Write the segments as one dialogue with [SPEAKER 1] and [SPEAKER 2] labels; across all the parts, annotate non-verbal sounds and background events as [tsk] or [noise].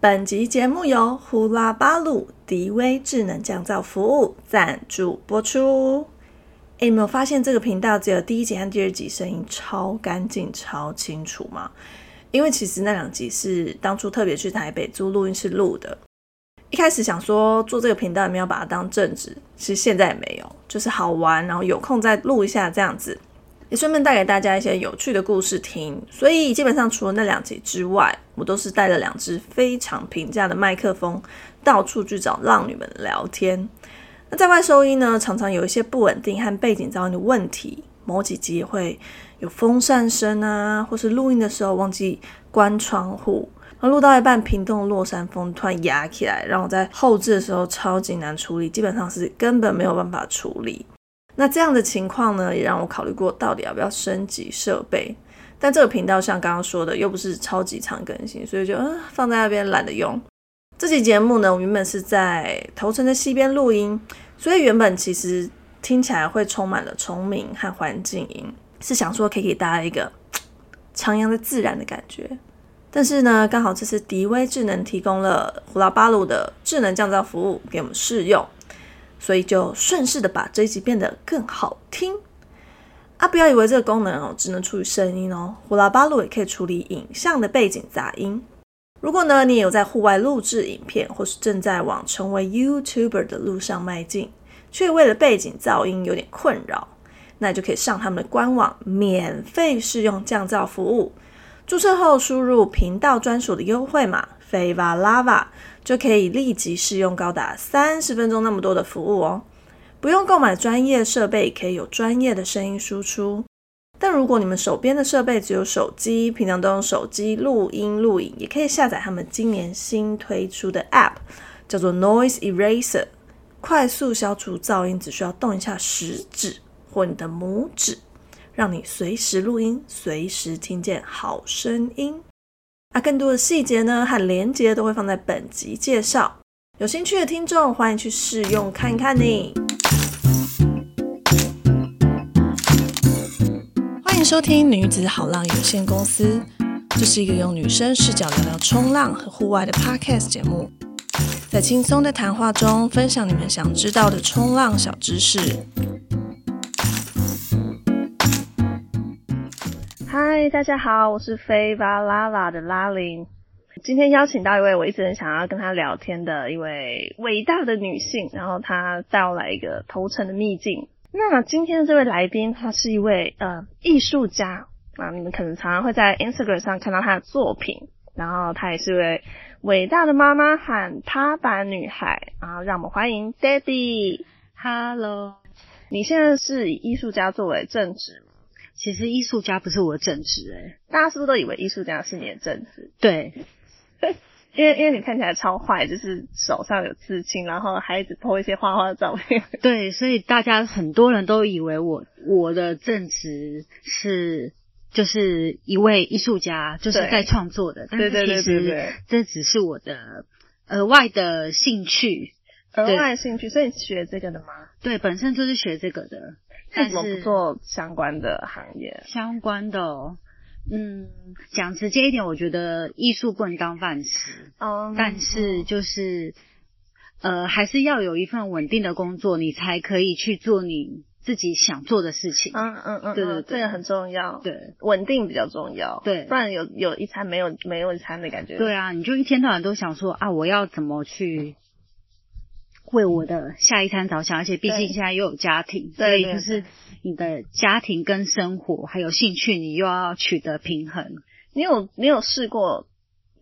[SPEAKER 1] 本集节目由呼啦巴鲁迪威智能降噪服务赞助播出。诶，有没有发现这个频道只有第一集和第二集声音超干净、超清楚吗？因为其实那两集是当初特别去台北租录音室录的。一开始想说做这个频道也没有把它当正职，其实现在也没有，就是好玩，然后有空再录一下这样子。也顺便带给大家一些有趣的故事听，所以基本上除了那两集之外，我都是带了两只非常平价的麦克风，到处去找浪女们聊天。那在外收音呢，常常有一些不稳定和背景噪音的问题，某几集会有风扇声啊，或是录音的时候忘记关窗户，那录到一半，屏东的落山风突然压起来，让我在后置的时候超级难处理，基本上是根本没有办法处理。那这样的情况呢，也让我考虑过到底要不要升级设备。但这个频道像刚刚说的，又不是超级常更新，所以就嗯放在那边懒得用。这期节目呢，我原本是在头城的西边录音，所以原本其实听起来会充满了虫鸣和环境音，是想说可以给大家一个 [tsk] 徜徉在自然的感觉。但是呢，刚好这次迪威智能提供了胡拉巴鲁的智能降噪服务给我们试用。所以就顺势的把这一集变得更好听啊！不要以为这个功能哦只能处理声音哦，呼啦巴鲁也可以处理影像的背景杂音。如果呢你也有在户外录制影片，或是正在往成为 YouTuber 的路上迈进，却为了背景噪音有点困扰，那就可以上他们的官网免费试用降噪服务。注册后输入频道专属的优惠码 Fava Lava。就可以立即试用高达三十分钟那么多的服务哦，不用购买专业设备，可以有专业的声音输出。但如果你们手边的设备只有手机，平常都用手机录音录影，也可以下载他们今年新推出的 App，叫做 Noise Eraser，快速消除噪音，只需要动一下食指或你的拇指，让你随时录音，随时听见好声音。更多的细节呢和连接都会放在本集介绍，有兴趣的听众欢迎去试用看看呢。欢迎收听女子好浪有限公司，这是一个用女生视角聊聊冲浪和户外的 podcast 节目，在轻松的谈话中分享你们想知道的冲浪小知识。嗨，大家好，我是飞巴拉拉的拉林。今天邀请到一位我一直很想要跟她聊天的一位伟大的女性，然后她带我来一个投诚的秘境。那今天的这位来宾，她是一位呃艺术家啊，你们可能常常会在 Instagram 上看到她的作品。然后她也是位伟大的妈妈和踏板女孩。然后让我们欢迎 Daddy。
[SPEAKER 2] Hello，
[SPEAKER 1] 你现在是以艺术家作为正职？
[SPEAKER 2] 其实艺术家不是我的正职哎，
[SPEAKER 1] 大家是不是都以为艺术家是你的正职？[laughs]
[SPEAKER 2] 对，
[SPEAKER 1] 因为因为你看起来超坏，就是手上有刺青，然后还一直拍一些花花的照片。[laughs]
[SPEAKER 2] 对，所以大家很多人都以为我我的正职是就是一位艺术家，就是在创作的。但是其实这只是我的额外的兴趣，
[SPEAKER 1] 额外兴趣。所以你学这个的吗？
[SPEAKER 2] 对，本身就是学这个的。
[SPEAKER 1] 为什么不做相关的行业？
[SPEAKER 2] 相关的，嗯，讲直接一点，我觉得艺术不能当饭吃。哦。但是就是，呃，还是要有一份稳定的工作，你才可以去做你自己想做的事情。
[SPEAKER 1] 嗯嗯嗯。对对，这个很重要。
[SPEAKER 2] 对，
[SPEAKER 1] 稳定比较重要。
[SPEAKER 2] 对，
[SPEAKER 1] 不然有有一餐没有没有一餐的感觉。
[SPEAKER 2] 对啊，你就一天到晚都想说啊，我要怎么去。为我的下一餐着想，而且毕竟现在又有家庭，所以就是你的家庭跟生活还有兴趣，你又要取得平衡。
[SPEAKER 1] 你有你有试过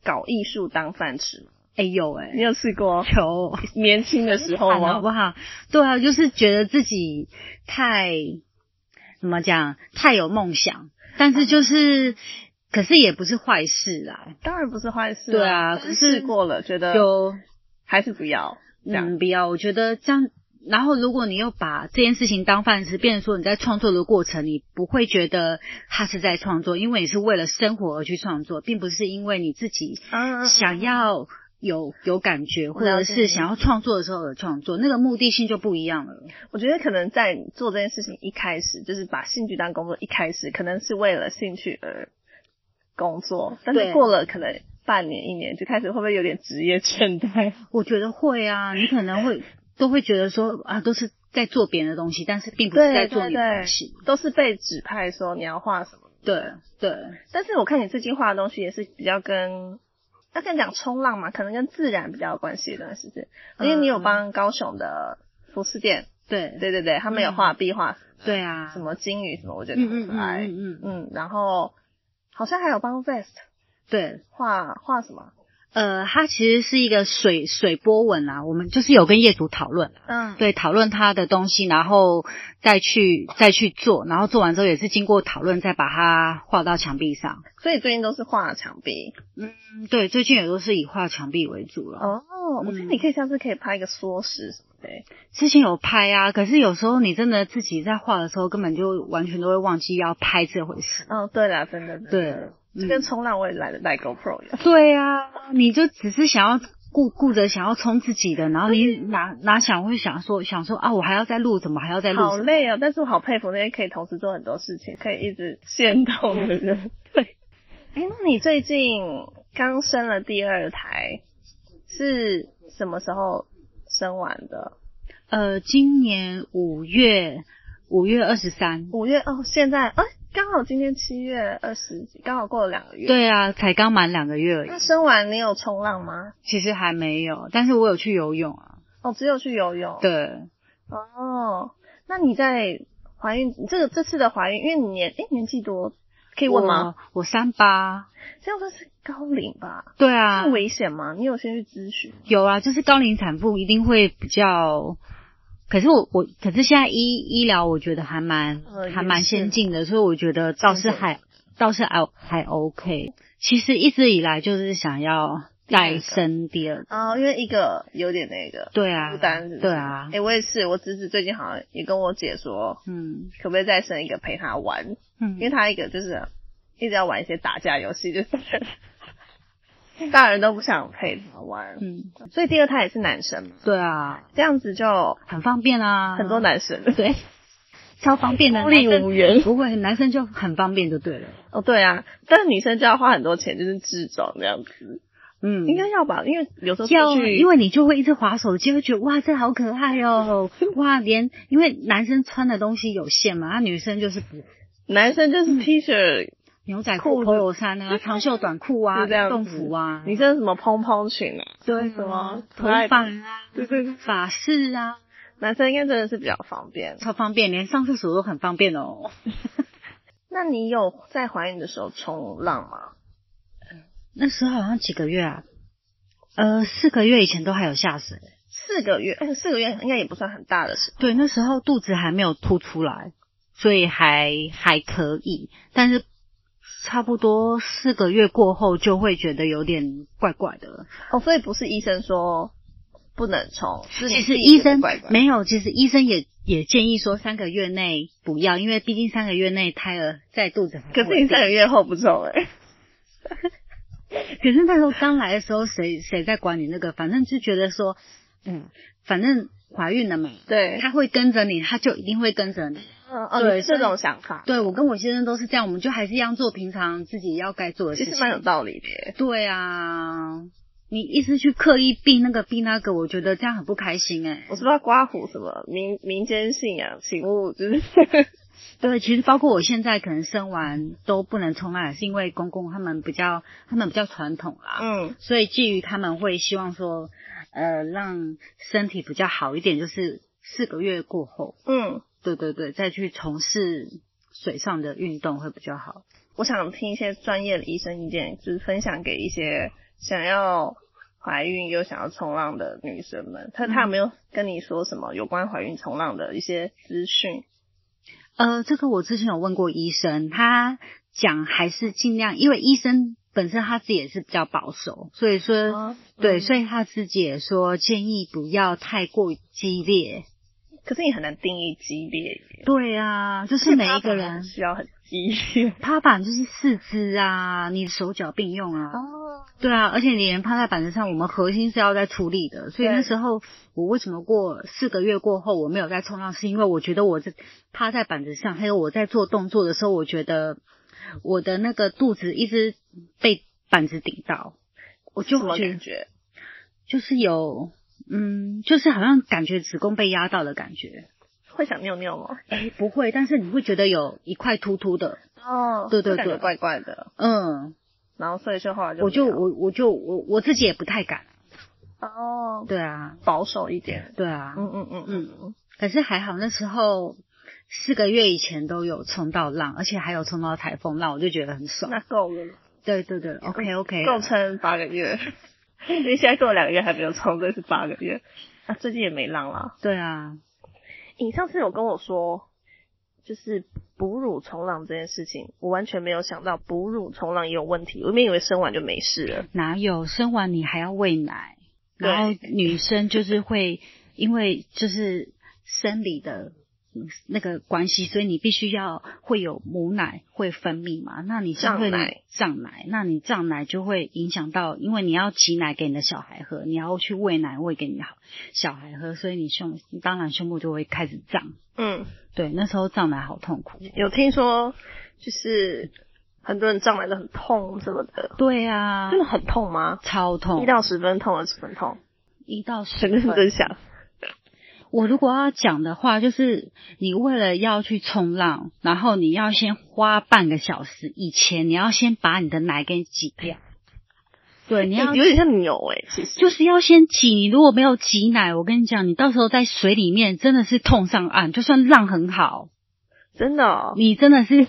[SPEAKER 1] 搞艺术当饭吃？
[SPEAKER 2] 哎有哎，
[SPEAKER 1] 你有试过？
[SPEAKER 2] 有，
[SPEAKER 1] 年轻的时候吗？
[SPEAKER 2] 好不好？对啊，就是觉得自己太怎么讲，太有梦想，但是就是，可是也不是坏事啦。
[SPEAKER 1] 当然不是坏事。
[SPEAKER 2] 对啊，
[SPEAKER 1] 可是试过了，觉得
[SPEAKER 2] 就
[SPEAKER 1] 还是不要。
[SPEAKER 2] 嗯，不要。我觉得这样，然后如果你又把这件事情当饭吃，变成说你在创作的过程，你不会觉得他是在创作，因为你是为了生活而去创作，并不是因为你自己想要有有感觉，或者是想要创作的时候而创作，那个目的性就不一样了。
[SPEAKER 1] 我觉得可能在做这件事情一开始，就是把兴趣当工作，一开始可能是为了兴趣而工作，但是过了可能。
[SPEAKER 3] 半年一年就开始会不会有点职业倦怠？[laughs]
[SPEAKER 2] 我觉得会啊，你可能会都会觉得说啊，都是在做别人的东西，但是并不是在做你的东西，
[SPEAKER 3] 都是被指派说你要画什么。
[SPEAKER 2] 对对，
[SPEAKER 3] 但是我看你最近画的东西也是比较跟，要跟讲冲浪嘛，可能跟自然比较有关系的，是不是？因为你有帮高雄的服饰店，
[SPEAKER 2] 对。
[SPEAKER 3] 对对对，他们有画壁画，
[SPEAKER 2] 对啊，
[SPEAKER 3] 什么金鱼什么，我觉得很可爱，
[SPEAKER 2] 嗯嗯。
[SPEAKER 3] 嗯，然后好像还有帮 Vest，
[SPEAKER 2] 对，
[SPEAKER 3] 画画什么？
[SPEAKER 2] 呃，它其实是一个水水波纹啊，我们就是有跟业主讨论，
[SPEAKER 3] 嗯，
[SPEAKER 2] 对，讨论他的东西，然后再去再去做，然后做完之后也是经过讨论再把它画到墙壁上。
[SPEAKER 3] 所以最近都是画墙壁，
[SPEAKER 2] 嗯，对，最近也都是以画墙壁为主了。
[SPEAKER 3] 哦，我觉得你可以下次可以拍一个缩时什么的。
[SPEAKER 2] 之前有拍啊，可是有时候你真的自己在画的时候，根本就完全都会忘记要拍这回事。
[SPEAKER 3] 哦，对了，真的，
[SPEAKER 2] 对。
[SPEAKER 3] 就跟冲浪我也来的带 GoPro 一样。
[SPEAKER 2] 对啊，你就只是想要顾顾着想要冲自己的，然后你哪哪想会想说想说啊，我还要再录，怎么还要再录？
[SPEAKER 3] 好累啊！但是我好佩服那些可以同时做很多事情，可以一直现动的人。[laughs] 对。哎，那你最近刚生了第二胎，是什么时候生完的？
[SPEAKER 2] 呃，今年五月五月二十三。
[SPEAKER 3] 五月哦，现在哎。刚好今天七月二十几，刚好过了两个月。
[SPEAKER 2] 对啊，才刚满两个月而已。
[SPEAKER 3] 那生完你有冲浪吗？
[SPEAKER 2] 其实还没有，但是我有去游泳啊。
[SPEAKER 3] 哦，只有去游泳。
[SPEAKER 2] 对。
[SPEAKER 3] 哦，那你在怀孕这个这次的怀孕，因为你年哎年纪多，可以问吗？
[SPEAKER 2] 我三八，
[SPEAKER 3] 这样算是高龄吧？
[SPEAKER 2] 对啊。
[SPEAKER 3] 危险吗？你有先去咨询？
[SPEAKER 2] 有啊，就是高龄产妇一定会比较。可是我我可是现在医医疗我觉得还蛮还蛮先进的，所以我觉得倒是还倒是还还 OK。其实一直以来就是想要再生第二
[SPEAKER 3] 哦，因为一个有点那个
[SPEAKER 2] 对啊
[SPEAKER 3] 负担
[SPEAKER 2] 对啊。
[SPEAKER 3] 哎，我也是，我侄子最近好像也跟我姐说，嗯，可不可以再生一个陪他玩？嗯，因为他一个就是一直要玩一些打架游戏，就是。[laughs] 大人都不想陪他玩，嗯，所以第二胎也是男生嘛，
[SPEAKER 2] 对啊，
[SPEAKER 3] 这样子就
[SPEAKER 2] 很方便啊，
[SPEAKER 3] 很多男生。[laughs]
[SPEAKER 2] 对，超方便的，
[SPEAKER 3] 孤立无援，
[SPEAKER 2] 不会，男生就很方便就对了。
[SPEAKER 3] 哦，对啊，但是女生就要花很多钱，就是制装这样子，嗯，应该要吧，因为有时候
[SPEAKER 2] 要，因为你就会一直滑手机，会觉得哇，这好可爱哦，[laughs] 哇，连因为男生穿的东西有限嘛，那女生就是不，
[SPEAKER 3] 男生就是 T 恤。
[SPEAKER 2] 牛仔裤、polo 衫啊，[laughs] 长袖短裤啊，动服啊，
[SPEAKER 3] 你这是什么蓬蓬裙啊？
[SPEAKER 2] 对，
[SPEAKER 3] 什么
[SPEAKER 2] 头发啊？
[SPEAKER 3] 对对对，
[SPEAKER 2] 发饰啊，
[SPEAKER 3] 男生应该真的是比较方便，
[SPEAKER 2] 超方便，连上厕所都很方便哦。[laughs]
[SPEAKER 3] 那你有在怀孕的时候冲浪吗？
[SPEAKER 2] 那时候好像几个月啊？呃，四个月以前都还有下水。
[SPEAKER 3] 四个月，哎，四个月应该也不算很大的时候。
[SPEAKER 2] 对，那时候肚子还没有凸出来，所以还还可以，但是。差不多四个月过后就会觉得有点怪怪的
[SPEAKER 3] 哦，所以不是医生说不能冲，
[SPEAKER 2] 其实医生没有，其实医生也也建议说三个月内不要，因为毕竟三个月内胎儿在肚子。
[SPEAKER 3] 可是你三个月后不抽哎，[laughs]
[SPEAKER 2] 可是那时候刚来的时候，谁谁在管你那个？反正就觉得说，嗯，反正怀孕了嘛，
[SPEAKER 3] 对，
[SPEAKER 2] 他会跟着你，他就一定会跟着你。
[SPEAKER 3] 嗯，对，这种想法，
[SPEAKER 2] 对我跟我先生都是这样，我们就还是一样做平常自己要该做的事情，
[SPEAKER 3] 其实蛮有道理的。
[SPEAKER 2] 对啊，你一直去刻意避那个避那个，我觉得这样很不开心哎。
[SPEAKER 3] 我是不知道刮胡什么民民间信仰，请勿就是。[laughs]
[SPEAKER 2] 对，其实包括我现在可能生完都不能冲浪，是因为公公他们比较他们比较传统啦，嗯，所以基于他们会希望说，呃，让身体比较好一点，就是四个月过后，嗯。对对对，再去从事水上的运动会比较好。
[SPEAKER 3] 我想听一些专业的医生意见，就是分享给一些想要怀孕又想要冲浪的女生们。他他有没有跟你说什么有关怀孕冲浪的一些资讯？
[SPEAKER 2] 呃，这个我之前有问过医生，他讲还是尽量，因为医生本身他自己也是比较保守，所以说对，所以他自己也说建议不要太过激烈。
[SPEAKER 3] 可是你很难定义激烈。
[SPEAKER 2] 对啊，就是每一个人 [laughs]
[SPEAKER 3] 需要很激烈。
[SPEAKER 2] 趴板就是四肢啊，你手脚并用啊。哦。对啊，而且你连趴在板子上，我们核心是要在处理的。所以那时候我为什么过四个月过后我没有再冲浪，是因为我觉得我在趴在板子上，还有我在做动作的时候，我觉得我的那个肚子一直被板子顶到。我就觉
[SPEAKER 3] 感觉？
[SPEAKER 2] 就是有，嗯，就是好像感觉子宫被压到的感觉。
[SPEAKER 3] 会想尿尿吗？
[SPEAKER 2] 哎，不会，但是你会觉得有一块突突的，
[SPEAKER 3] 哦
[SPEAKER 2] 对对对
[SPEAKER 3] 怪怪的。
[SPEAKER 2] 嗯，
[SPEAKER 3] 然后所以就后来就
[SPEAKER 2] 我就我我就我我自己也不太敢。
[SPEAKER 3] 哦
[SPEAKER 2] 对啊，
[SPEAKER 3] 保守一点。
[SPEAKER 2] 对啊，
[SPEAKER 3] 嗯嗯嗯嗯嗯，
[SPEAKER 2] 可是还好那时候四个月以前都有冲到浪，而且还有冲到台风浪，我就觉得很爽。
[SPEAKER 3] 那够了，
[SPEAKER 2] 对对对，OK OK，
[SPEAKER 3] 够撑八个月。因为现在过了两个月还没有冲，这是八个月。啊，最近也没浪了。
[SPEAKER 2] 对啊，
[SPEAKER 3] 你上次有跟我说，就是哺乳冲浪这件事情，我完全没有想到哺乳冲浪也有问题。我原本以为生完就没事了。
[SPEAKER 2] 哪有生完你还要喂奶，然后女生就是会因为就是生理的。嗯那个关系，所以你必须要会有母奶会分泌嘛，那你
[SPEAKER 3] 胀奶
[SPEAKER 2] 胀奶，那你胀奶就会影响到，因为你要挤奶给你的小孩喝，你要去喂奶喂给你好小孩喝，所以你胸当然胸部就会开始胀。
[SPEAKER 3] 嗯，
[SPEAKER 2] 对，那时候胀奶好痛苦。
[SPEAKER 3] 有听说就是很多人胀奶都很痛什么的，
[SPEAKER 2] 对啊
[SPEAKER 3] 真，的很痛吗？
[SPEAKER 2] 超痛，
[SPEAKER 3] 一到十分痛，二十分痛，
[SPEAKER 2] 一到十分
[SPEAKER 3] 真想。
[SPEAKER 2] 我如果要讲的话，就是你为了要去冲浪，然后你要先花半个小时，以前你要先把你的奶给挤掉。对，你要
[SPEAKER 3] 有点像牛诶、其实。
[SPEAKER 2] 就是要先挤，你如果没有挤奶，我跟你讲，你到时候在水里面真的是痛上岸，就算浪很好，
[SPEAKER 3] 真的、哦，
[SPEAKER 2] 你真的是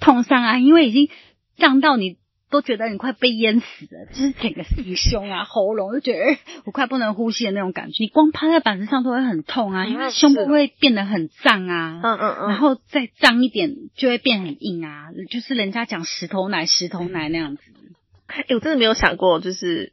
[SPEAKER 2] 痛上岸，因为已经浪到你都觉得你快被淹死了，就是整个腹胸啊、喉咙就觉得、呃我快不能呼吸的那种感觉。你光趴在板子上都会很痛啊，因为
[SPEAKER 3] 嗯
[SPEAKER 2] 胸部
[SPEAKER 3] 是
[SPEAKER 2] 会变得很胀啊。
[SPEAKER 3] 嗯嗯嗯，
[SPEAKER 2] 然后再胀一点就会变很硬啊，就是人家讲石头奶、石头奶那样子。
[SPEAKER 3] 哎、我真的没有想过，就是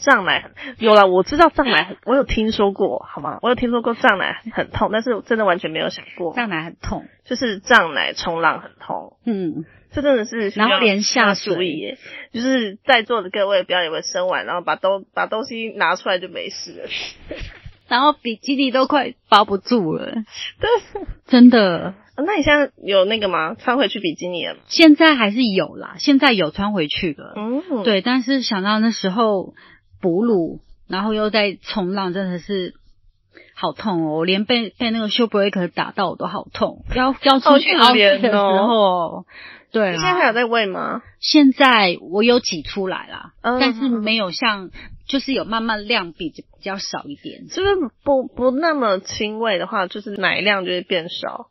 [SPEAKER 3] 胀奶很有了，我知道胀奶很，我有听说过，好吗？我有听说过胀奶很痛，但是我真的完全没有想过，
[SPEAKER 2] 胀奶很痛，
[SPEAKER 3] 就是胀奶冲浪很痛，
[SPEAKER 2] 嗯，
[SPEAKER 3] 这真的是需要
[SPEAKER 2] 然后连下水
[SPEAKER 3] 耶，就是在座的各位不要以为生完然后把东把东西拿出来就没事了，[laughs]
[SPEAKER 2] 然后比基尼都快包不住了，
[SPEAKER 3] 对，
[SPEAKER 2] 真的。
[SPEAKER 3] 啊那你现在有那个吗？穿回去比基尼了吗？
[SPEAKER 2] 现在还是有啦，现在有穿回去的，
[SPEAKER 3] 嗯，，
[SPEAKER 2] 对。但是想到那时候哺乳，然后又在冲浪，真的是好痛哦！我连被被那个 show breaker 打到我都好痛，要要出去
[SPEAKER 3] 好可怜哦
[SPEAKER 2] 凹的时候，对
[SPEAKER 3] 你现在还有
[SPEAKER 2] 啊。
[SPEAKER 3] 在喂吗？
[SPEAKER 2] 现在我有挤出来啦，
[SPEAKER 3] 嗯
[SPEAKER 2] 但是没有像就是有慢慢量比比较少一点。
[SPEAKER 3] 是不是不不那么轻喂的话，就是奶量就会变少，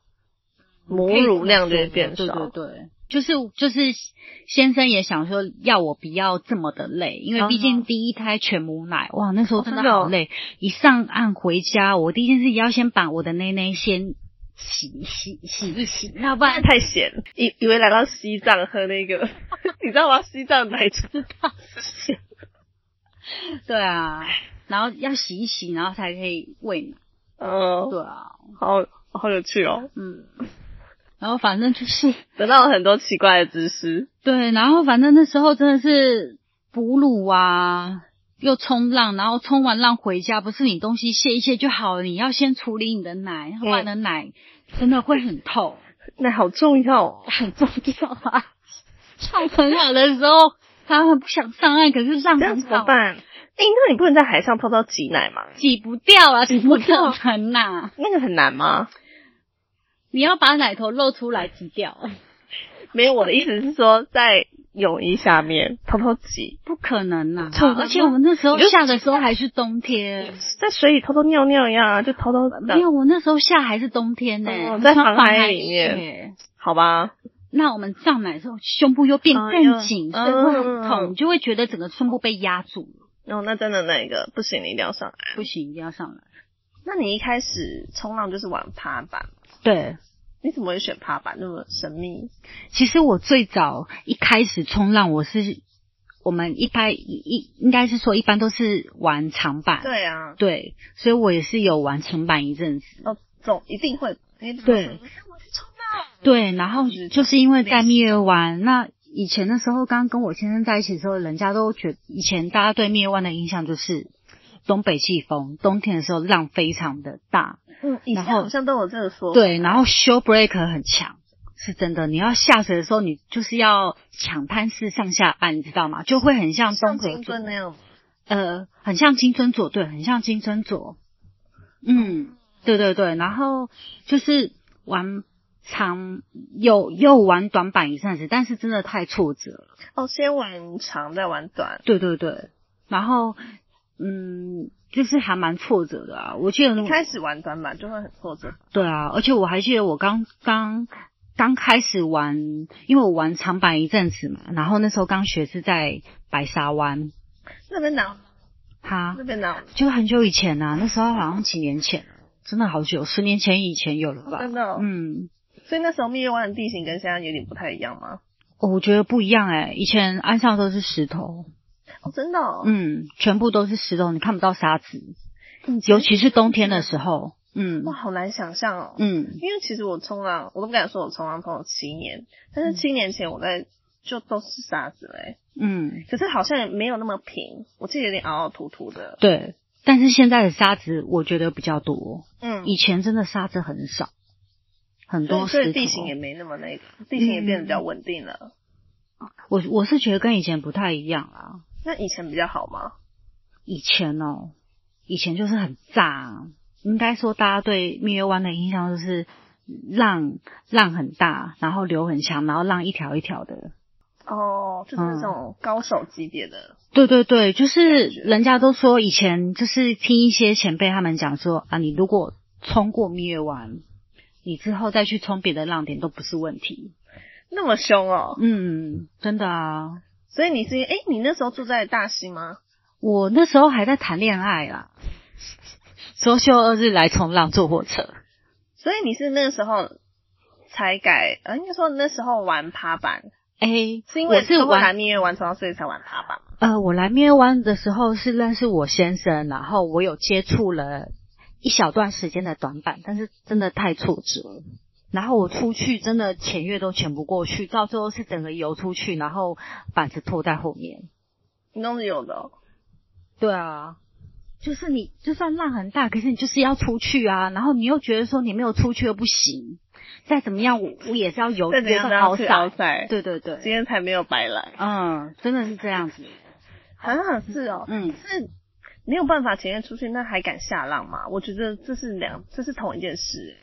[SPEAKER 3] 母乳量就会变少。
[SPEAKER 2] 对对对，就是就是先生也想说要我不要这么的累，因为毕
[SPEAKER 3] 嗯
[SPEAKER 2] 竟第一胎全母奶，哇，那时候真的好累。一上岸回家，我第一件事要先把我的内内先洗洗洗一洗，要不
[SPEAKER 3] 不然
[SPEAKER 2] 然
[SPEAKER 3] 太咸，以以为来到西藏喝那个，[laughs] 你知道吗？西藏奶茶
[SPEAKER 2] 知道。[laughs] 对啊，然后要洗一洗，然后才可以喂奶。
[SPEAKER 3] 嗯，
[SPEAKER 2] 对啊，
[SPEAKER 3] 好好有趣哦，
[SPEAKER 2] 嗯，然后反正就是 [laughs]
[SPEAKER 3] 得到了很多奇怪的知识。
[SPEAKER 2] 对，然后反正那时候真的是哺乳啊，又冲浪，然后冲完浪回家，不是你东西卸一卸就好了，你要先处理你的奶，不然你的奶真的会很痛，[laughs]
[SPEAKER 3] 那好重要哦，
[SPEAKER 2] 很重要啊。浪很好的时候，他很不想上岸，可是浪
[SPEAKER 3] 这样
[SPEAKER 2] 很好，
[SPEAKER 3] 怎么办？哎、那你不能在海上偷偷挤奶吗？
[SPEAKER 2] 挤不掉啊，挤不
[SPEAKER 3] 掉
[SPEAKER 2] 掉很呐。[laughs]
[SPEAKER 3] 那个很难吗？
[SPEAKER 2] 你要把奶头露出来挤掉，[laughs]
[SPEAKER 3] 没有，我的意思是说，在泳衣下面偷偷挤，
[SPEAKER 2] 不可能呐、而且我们那时候
[SPEAKER 3] 你
[SPEAKER 2] 下的时候还是冬天。
[SPEAKER 3] 在水里偷偷尿尿一样啊，就偷偷
[SPEAKER 2] 没有，我那时候下还是冬天呢、
[SPEAKER 3] 哦在航海
[SPEAKER 2] 海
[SPEAKER 3] 里面好吧？
[SPEAKER 2] 那我们上来的时候，胸部又变
[SPEAKER 3] 嗯
[SPEAKER 2] 更紧，
[SPEAKER 3] 嗯
[SPEAKER 2] 所以会很
[SPEAKER 3] 嗯
[SPEAKER 2] 痛，就会觉得整个胸部被压住了。
[SPEAKER 3] 哦，那真的那个不行，你一定要上来。
[SPEAKER 2] 不行，一定要上来。
[SPEAKER 3] 那你一开始冲浪就是玩趴板，
[SPEAKER 2] 对，
[SPEAKER 3] 你怎么会选趴板那么神秘？
[SPEAKER 2] 其实我最早一开始冲浪，我是我们一般一一应该是说一般都是玩长板，
[SPEAKER 3] 对啊，
[SPEAKER 2] 对，所以我也是有玩长板一阵子。
[SPEAKER 3] 哦，总一定会。哎
[SPEAKER 2] 对
[SPEAKER 3] 浪。
[SPEAKER 2] 对，然后就是因为在蜜月湾，那以前的时候，刚跟我先生在一起的时候，人家都觉得以前大家对蜜月湾的印象就是东北季风，冬天的时候浪非常的大，
[SPEAKER 3] 嗯，以前好像都有这个说法。
[SPEAKER 2] 对，然后 show breaker 很强，是真的。你要下水的时候，你就是要抢滩式上下岸，你知道吗？就会很像
[SPEAKER 3] 像
[SPEAKER 2] 东河
[SPEAKER 3] 金樽那样。
[SPEAKER 2] 呃，很像金针左，对，很像金针左。嗯，对对对，然后就是玩长有又玩短板一阵子，但是真的太挫折了。
[SPEAKER 3] 哦，先玩长再玩短。
[SPEAKER 2] 对对对，然后嗯，就是还蛮挫折的啊。我记得
[SPEAKER 3] 一开始玩短板就会很挫折。
[SPEAKER 2] 对啊，而且我还记得我刚刚刚开始玩，因为我玩长板一阵子嘛，然后那时候刚学是在白沙湾。
[SPEAKER 3] 那边哪？
[SPEAKER 2] 哈，
[SPEAKER 3] 那边哪？
[SPEAKER 2] 就很久以前呐、那时候好像几年前，真的好久，十年前以前有了吧？
[SPEAKER 3] 真的哦
[SPEAKER 2] 嗯，
[SPEAKER 3] 所以那时候蜜月湾的地形跟现在有点不太一样吗？
[SPEAKER 2] 哦我觉得不一样哎、以前岸上都是石头，
[SPEAKER 3] 哦，真的、哦。
[SPEAKER 2] 嗯，全部都是石头，你看不到沙子，尤其是冬天的时候，嗯
[SPEAKER 3] 哇，好难想象哦。
[SPEAKER 2] 嗯，
[SPEAKER 3] 因为其实我冲浪，我都不敢说我冲浪冲了七年，但是七年前我在就都是沙子嘞、
[SPEAKER 2] 嗯，
[SPEAKER 3] 可是好像没有那么平，我记得有点凹凹凸凸的。
[SPEAKER 2] 对。但是现在的沙子我觉得比较多，
[SPEAKER 3] 嗯，
[SPEAKER 2] 以前真的沙子很少，很多。
[SPEAKER 3] 所以地形也没那么那个，地形也变得比较稳定了。
[SPEAKER 2] 我我是觉得跟以前不太一样啦。
[SPEAKER 3] 那以前比较好吗？
[SPEAKER 2] 以前哦，以前就是很炸，应该说大家对蜜月湾的印象就是浪浪很大，然后流很强，然后浪一条一条的。
[SPEAKER 3] 哦，就是
[SPEAKER 2] 嗯
[SPEAKER 3] 这种高手级别的。
[SPEAKER 2] 对对对，就是人家都说以前就是听一些前辈他们讲说啊，你如果冲过蜜月湾，你之后再去冲别的浪点都不是问题。
[SPEAKER 3] 那么凶哦，
[SPEAKER 2] 嗯，真的啊，
[SPEAKER 3] 所以你是哎、你那时候住在大溪吗？
[SPEAKER 2] 我那时候还在谈恋爱啦，周休二日来冲浪坐火车。
[SPEAKER 3] 所以你是那个时候才改，呃，应该说那时候玩爬板，
[SPEAKER 2] 哎，
[SPEAKER 3] 是因为
[SPEAKER 2] 我是玩
[SPEAKER 3] 蜜月玩冲浪，所以才玩爬板。
[SPEAKER 2] 呃，我来蜜月湾的时候是认识我先生，然后我有接触了一小段时间的短板，但是真的太挫折了。然后我出去真的潜越都潜不过去，到最后是整个游出去，然后板子拖在后面。
[SPEAKER 3] 你都是有的、哦，
[SPEAKER 2] 对啊，就是你就算浪很大，可是你就是要出去啊，然后你又觉得说你没有出去又不行，再怎么样我我也是要游
[SPEAKER 3] 再怎
[SPEAKER 2] 游的好
[SPEAKER 3] 样都要去奥
[SPEAKER 2] 赛。对对对，
[SPEAKER 3] 今天才没有白来，
[SPEAKER 2] 嗯，真的是这样子。
[SPEAKER 3] 好像是哦，
[SPEAKER 2] 嗯，
[SPEAKER 3] 是没有办法潜跃出去，那还敢下浪吗？我觉得这是两，这是同一件事。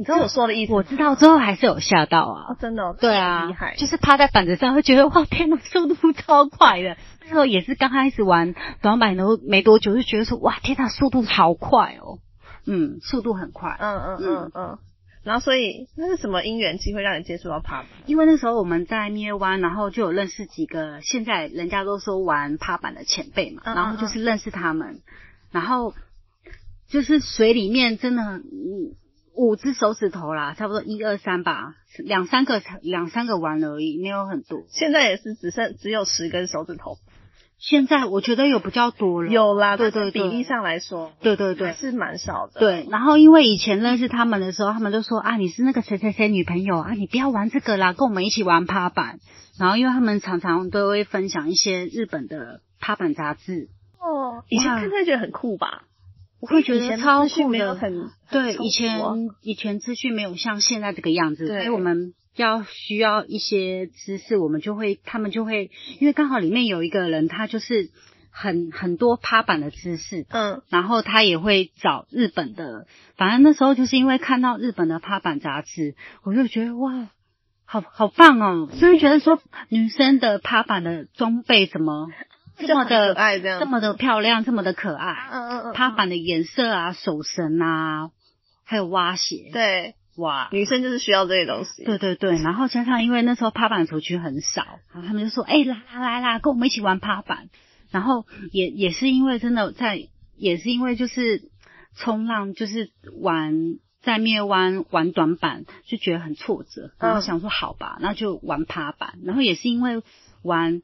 [SPEAKER 3] 你知道我说的意思吗？
[SPEAKER 2] 我知道最后还是有吓到啊
[SPEAKER 3] 哦，。真的、哦，
[SPEAKER 2] 对啊
[SPEAKER 3] 厉害，，
[SPEAKER 2] 就是趴在板子上，会觉得哇天呐，速度超快的。那时候也是刚开始玩短板都没多久，就觉得说哇天呐，速度好快哦。嗯，速度很快。
[SPEAKER 3] 嗯嗯嗯嗯。然后所以那是什么因缘机会让你接触到趴板？
[SPEAKER 2] 因为那时候我们在蜜月湾，然后就有认识几个现在人家都说玩趴板的前辈嘛，
[SPEAKER 3] 嗯嗯
[SPEAKER 2] 然后就是认识他们，然后就是水里面真的嗯五只手指头啦，差不多一二三吧，两三个两三个玩而已，没有很多。
[SPEAKER 3] 现在也是只剩只有十根手指头，
[SPEAKER 2] 现在我觉得有比较多了，
[SPEAKER 3] 有啦，
[SPEAKER 2] 对对对
[SPEAKER 3] 比例上来说
[SPEAKER 2] 对对对
[SPEAKER 3] 还是蛮少的。
[SPEAKER 2] 对，然后因为以前认识他们的时候，他们就说啊，你是那个谁谁谁女朋友啊，你不要玩这个啦，跟我们一起玩趴板。然后因为他们常常都会分享一些日本的趴板杂志，
[SPEAKER 3] 哦，以前
[SPEAKER 2] 哇
[SPEAKER 3] 看会觉得很酷吧？
[SPEAKER 2] 我会觉得超酷的。
[SPEAKER 3] 很
[SPEAKER 2] 对，以前以前资讯没有像现在这个样子，所以我们要需要一些知识，我们就会他们就会，因为刚好里面有一个人，他就是很很多趴板的知识，
[SPEAKER 3] 嗯
[SPEAKER 2] 然后他也会找日本的，反正那时候就是因为看到日本的趴板杂志，我就觉得哇，好好棒哦，所以觉得说女生的趴板的装备怎么 [laughs] 这么的
[SPEAKER 3] 可爱这样
[SPEAKER 2] 这么的漂亮，这么的可爱，
[SPEAKER 3] 嗯嗯嗯，
[SPEAKER 2] 趴板的颜色啊、手绳啊，还有蛙鞋，
[SPEAKER 3] 对
[SPEAKER 2] 哇。
[SPEAKER 3] 女生就是需要这些东西。
[SPEAKER 2] 对对对，然后加上因为那时候趴板族群很少，然后他们就说：“哎、来来来来，跟我们一起玩趴板。”然后也也是因为真的在，也是因为就是冲浪，就是玩在灭湾玩短板，就觉得很挫折，然后
[SPEAKER 3] 嗯
[SPEAKER 2] 想说好吧，那就玩趴板。然后也是因为玩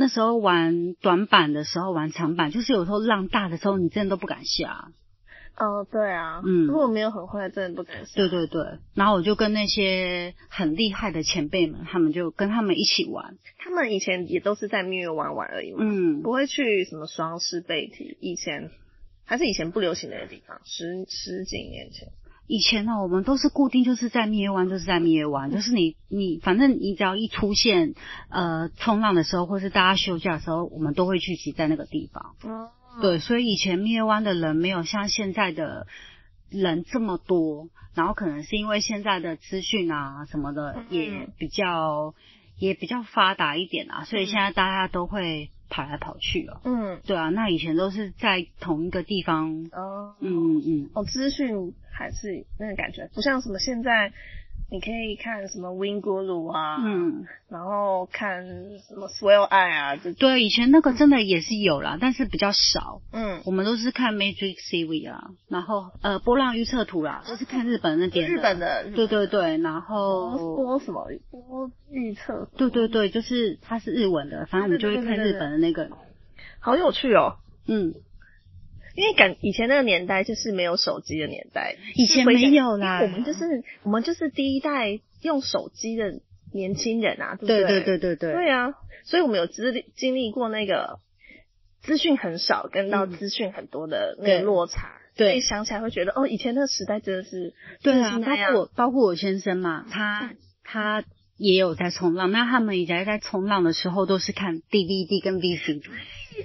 [SPEAKER 2] 那时候玩短板的时候玩长板，就是有时候浪大的时候，你真的都不敢下。
[SPEAKER 3] 哦，对啊，
[SPEAKER 2] 嗯
[SPEAKER 3] 如果没有很会，真的不敢下。
[SPEAKER 2] 对对对，然后我就跟那些很厉害的前辈们，他们就跟他们一起玩。
[SPEAKER 3] 他们以前也都是在蜜月玩玩而已嘛，
[SPEAKER 2] 嗯，
[SPEAKER 3] 不会去什么双狮背体。以前还是以前不流行的地方，十十几年前。
[SPEAKER 2] 以前呢，我们都是固定，就是在蜜月湾，就是在蜜月湾，就是你你反正你只要一出现呃冲浪的时候，或是大家休假的时候，我们都会聚集在那个地方。
[SPEAKER 3] 哦，
[SPEAKER 2] 对，所以以前蜜月湾的人没有像现在的人这么多，然后可能是因为现在的资讯啊什么的也比较也比较发达一点啊，所以现在大家都会跑来跑去了。
[SPEAKER 3] 嗯，
[SPEAKER 2] 对啊，那以前都是在同一个地方。
[SPEAKER 3] 哦，
[SPEAKER 2] 嗯嗯嗯，
[SPEAKER 3] 哦，资讯还是那个感觉，不像什么现在你可以看什么 Win Guru 啊，
[SPEAKER 2] 嗯，
[SPEAKER 3] 然后看什么 Swell Eye 啊，这
[SPEAKER 2] 对，以前那个真的也是有啦，但是比较少。
[SPEAKER 3] 嗯，
[SPEAKER 2] 我们都是看 Magic CV 啊，然后呃波浪预测图啦，都是看日本那边
[SPEAKER 3] 日本的，
[SPEAKER 2] 对对对，然后
[SPEAKER 3] 波什么？波预测，
[SPEAKER 2] 对对对，就是它是日文的，反正我们就会看日本的那个，
[SPEAKER 3] 好有趣哦。
[SPEAKER 2] 嗯，
[SPEAKER 3] 因为感以前那个年代就是没有手机的年代，
[SPEAKER 2] 以前没有啦，
[SPEAKER 3] 我们就是我们就是第一代用手机的年轻人啊，对不
[SPEAKER 2] 对？
[SPEAKER 3] 对
[SPEAKER 2] 对对对对，
[SPEAKER 3] 对啊，所以我们有经历经历过那个资讯很少跟到资讯很多的那个落差，
[SPEAKER 2] 对
[SPEAKER 3] 所以想起来会觉得哦，以前那个时代真的是
[SPEAKER 2] 对啊，包括包括我先生嘛，他他也有在冲浪，那他们以前在冲浪的时候都是看 DVD 跟 VCD，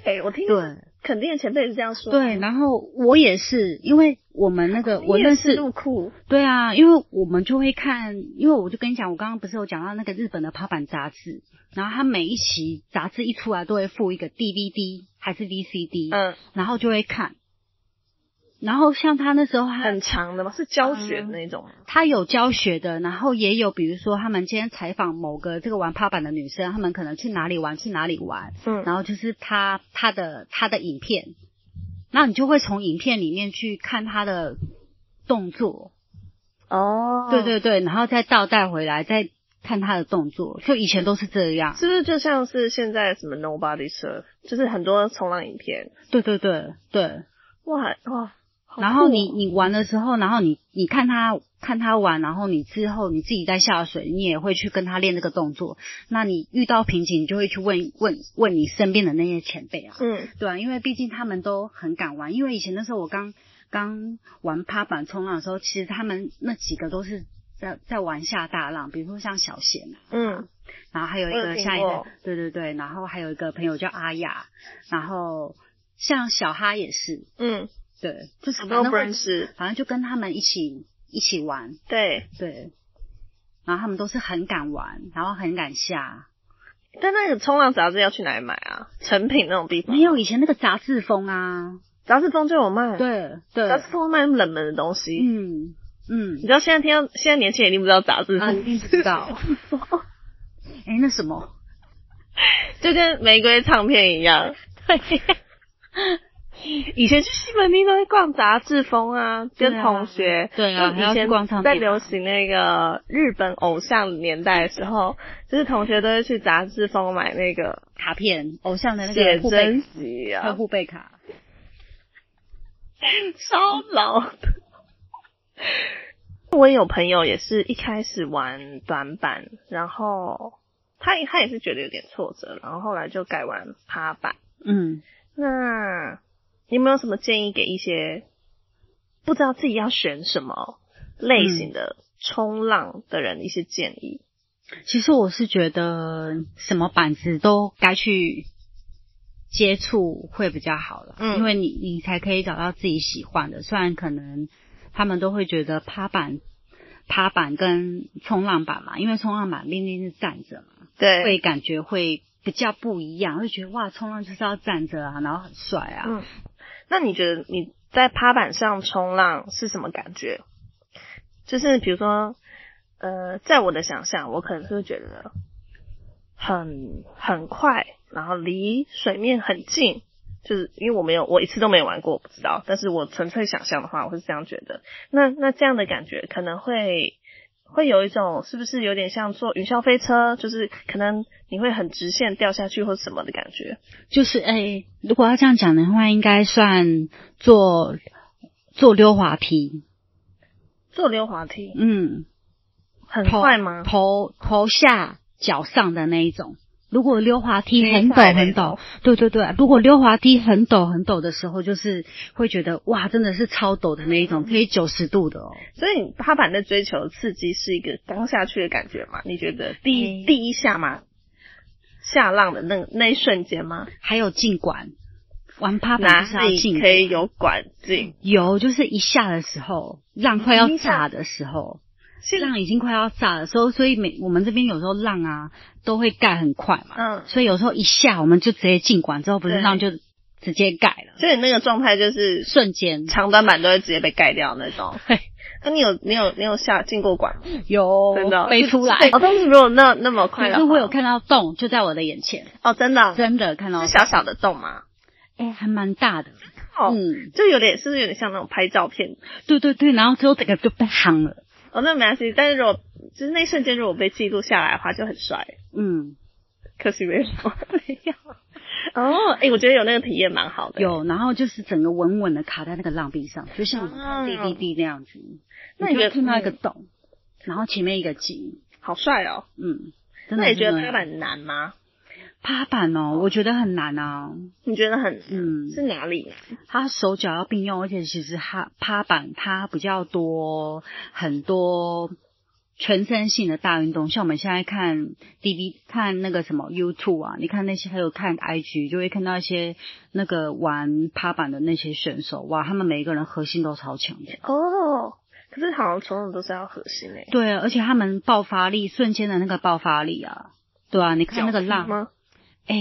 [SPEAKER 3] 哎、我听
[SPEAKER 2] 对
[SPEAKER 3] 肯定的前辈是这样说，
[SPEAKER 2] 对，然后我也是，因为我们那个我认识
[SPEAKER 3] 入库，
[SPEAKER 2] 对啊，因为我们就会看，因为我就跟你讲，我刚刚不是有讲到那个日本的趴板杂志，然后它每一期杂志一出来都会附一个 DVD 还是 VCD，
[SPEAKER 3] 嗯，
[SPEAKER 2] 然后就会看。然后像他那时候
[SPEAKER 3] 很长的嘛，是教学的那种吗，
[SPEAKER 2] 他有教学的，然后也有比如说他们今天采访某个这个玩趴板的女生，他们可能去哪里玩去哪里玩，
[SPEAKER 3] 嗯，
[SPEAKER 2] 然后就是他他的他的影片，那你就会从影片里面去看他的动作，
[SPEAKER 3] 哦，
[SPEAKER 2] 对对对，然后再倒带回来，再看他的动作，就以前都是这样。
[SPEAKER 3] 是不是就像是现在什么 Nobody Surf，就是很多冲浪影片，
[SPEAKER 2] 对对对对，
[SPEAKER 3] 哇哇，好
[SPEAKER 2] 然后你你玩的时候，然后你你看他看他玩，然后你之后你自己在下水，你也会去跟他练这个动作。那你遇到瓶颈，你就会去问问问你身边的那些前辈啊，
[SPEAKER 3] 嗯。
[SPEAKER 2] 对啊，因为毕竟他们都很敢玩。因为以前那时候我刚刚玩趴板冲浪的时候，其实他们那几个都是在在玩下大浪，比如说像小贤啊，
[SPEAKER 3] 嗯。
[SPEAKER 2] 然后还有一个下一个对对对，然后还有一个朋友叫阿雅，然后像小哈也是，
[SPEAKER 3] 嗯，
[SPEAKER 2] 对，就是
[SPEAKER 3] 我都不认识，
[SPEAKER 2] 反正就跟他们一起一起玩，
[SPEAKER 3] 对，
[SPEAKER 2] 对，然后他们都是很敢玩，然后很敢下，
[SPEAKER 3] 但那个冲浪杂志要去哪里买啊？成品那种地方
[SPEAKER 2] 没有以前那个杂志风啊，
[SPEAKER 3] 杂志风就有卖，，
[SPEAKER 2] 对对
[SPEAKER 3] 杂，志风卖冷门的东西。
[SPEAKER 2] 嗯嗯
[SPEAKER 3] 你，知道现在听到现在年轻人一定不知道杂志
[SPEAKER 2] 啊，
[SPEAKER 3] 封，
[SPEAKER 2] 一定不知道，[laughs] 哎，那什么，
[SPEAKER 3] 就跟玫瑰唱片一样。对，[laughs] 以前去西门町都会逛杂志风啊，跟同学。
[SPEAKER 2] 对啊
[SPEAKER 3] 以前在流行那个日本偶像年代的时候，就是同学都会去杂志风买那个
[SPEAKER 2] 卡片，偶像的那
[SPEAKER 3] 写
[SPEAKER 2] 个护
[SPEAKER 3] 真
[SPEAKER 2] 背，
[SPEAKER 3] 集啊，
[SPEAKER 2] 还有护背卡，[laughs]
[SPEAKER 3] 超老的。我也有朋友也是一开始玩短板，然后他他也是觉得有点挫折，然后后来就改玩趴板。
[SPEAKER 2] 嗯。
[SPEAKER 3] 那你有没有什么建议给一些不知道自己要选什么类型的冲浪的人一些建议？
[SPEAKER 2] 其实我是觉得什么板子都该去接触会比较好了，
[SPEAKER 3] 嗯
[SPEAKER 2] 因为你你才可以找到自己喜欢的。虽然可能他们都会觉得趴板、趴板跟冲浪板嘛，因为冲浪板毕竟是站着嘛，
[SPEAKER 3] 对，
[SPEAKER 2] 会感觉会比较不一样，会觉得哇，冲浪就是要站着啊，然后很帅啊。
[SPEAKER 3] 嗯，那你觉得你在趴板上冲浪是什么感觉？就是比如说，呃，在我的想象，我可能是觉得很很快，然后离水面很近。就是因为我没有，我一次都没有玩过，我不知道。但是我纯粹想象的话，我是这样觉得。那那这样的感觉可能会会有一种，是不是有点像坐云霄飞车？就是可能你会很直线掉下去或什么的感觉。
[SPEAKER 2] 就是诶、如果要这样讲的话，应该算坐坐溜滑梯，
[SPEAKER 3] 坐溜滑梯
[SPEAKER 2] 嗯。
[SPEAKER 3] 很快吗？
[SPEAKER 2] 头头下脚上的那一种，如果溜滑梯很陡很陡，对对对，如果溜滑梯很陡很陡的时候，就是会觉得哇，真的是超陡的那一种，可以九十度的哦。
[SPEAKER 3] 所以你趴板在追求刺激是一个刚下去的感觉吗？你觉得第一、
[SPEAKER 2] 诶
[SPEAKER 3] 第一下嘛，下浪的那那一瞬间吗？
[SPEAKER 2] 还有进管，玩趴
[SPEAKER 3] 哪
[SPEAKER 2] 板就是要进
[SPEAKER 3] 可以有管径？
[SPEAKER 2] 有，就是一下的时候，浪快要
[SPEAKER 3] 下
[SPEAKER 2] 炸的时候，
[SPEAKER 3] 是
[SPEAKER 2] 浪已经快要炸了，所以，所以每我们这边有时候浪啊都会盖很快嘛，
[SPEAKER 3] 嗯，
[SPEAKER 2] 所以有时候一下我们就直接进管，之后不是
[SPEAKER 3] 对
[SPEAKER 2] 浪就直接盖了，
[SPEAKER 3] 所以那个状态就是
[SPEAKER 2] 瞬间
[SPEAKER 3] 长短板都会直接被盖掉那种。[laughs]
[SPEAKER 2] 对
[SPEAKER 3] 那你有你有你有下进过管吗？
[SPEAKER 2] 有
[SPEAKER 3] 真的哦
[SPEAKER 2] 飞出来。
[SPEAKER 3] 哦，但是如果那那么快的话，
[SPEAKER 2] 可是我有看到洞，就在我的眼前，
[SPEAKER 3] 哦，真的哦
[SPEAKER 2] 真的看到
[SPEAKER 3] 是小小的洞吗？
[SPEAKER 2] 哎、还蛮大的，
[SPEAKER 3] 哦，
[SPEAKER 2] 嗯，
[SPEAKER 3] 就有点是不是有点像那种拍照片？
[SPEAKER 2] 对对对，然后之后整个就被夯了，
[SPEAKER 3] 哦，那没关系。但是如果就是那一瞬间如果被记录下来的话，就很帅。
[SPEAKER 2] 嗯，
[SPEAKER 3] 可惜没有，没有。哦，哎、我觉得有那个体验蛮好的。，
[SPEAKER 2] 有，然后就是整个稳稳的卡在那个浪壁上，就像我们
[SPEAKER 3] 哦
[SPEAKER 2] 看 DVD 那样子，
[SPEAKER 3] 那你觉得
[SPEAKER 2] 就看到一个
[SPEAKER 3] 嗯
[SPEAKER 2] 洞，然后前面一个景，
[SPEAKER 3] 好帅哦。
[SPEAKER 2] 嗯，真的
[SPEAKER 3] 那你觉得
[SPEAKER 2] 真的
[SPEAKER 3] 拍板难吗？
[SPEAKER 2] 趴板哦，我觉得很难啊。
[SPEAKER 3] 你觉得很
[SPEAKER 2] 嗯
[SPEAKER 3] 是哪里？
[SPEAKER 2] 他手脚要并用，而且其实他趴板它比较多很多全身性的大运动，像我们现在看 DV 看那个什么 YouTube 啊，你看那些还有看 IG，就会看到一些那个玩趴板的那些选手，哇，他们每一个人核心都超强的。
[SPEAKER 3] 哦，可是好像种种都是要核心诶。
[SPEAKER 2] 对啊，而且他们爆发力瞬间的那个爆发力啊，对啊，你看那个浪，
[SPEAKER 3] 吗？
[SPEAKER 2] 哎、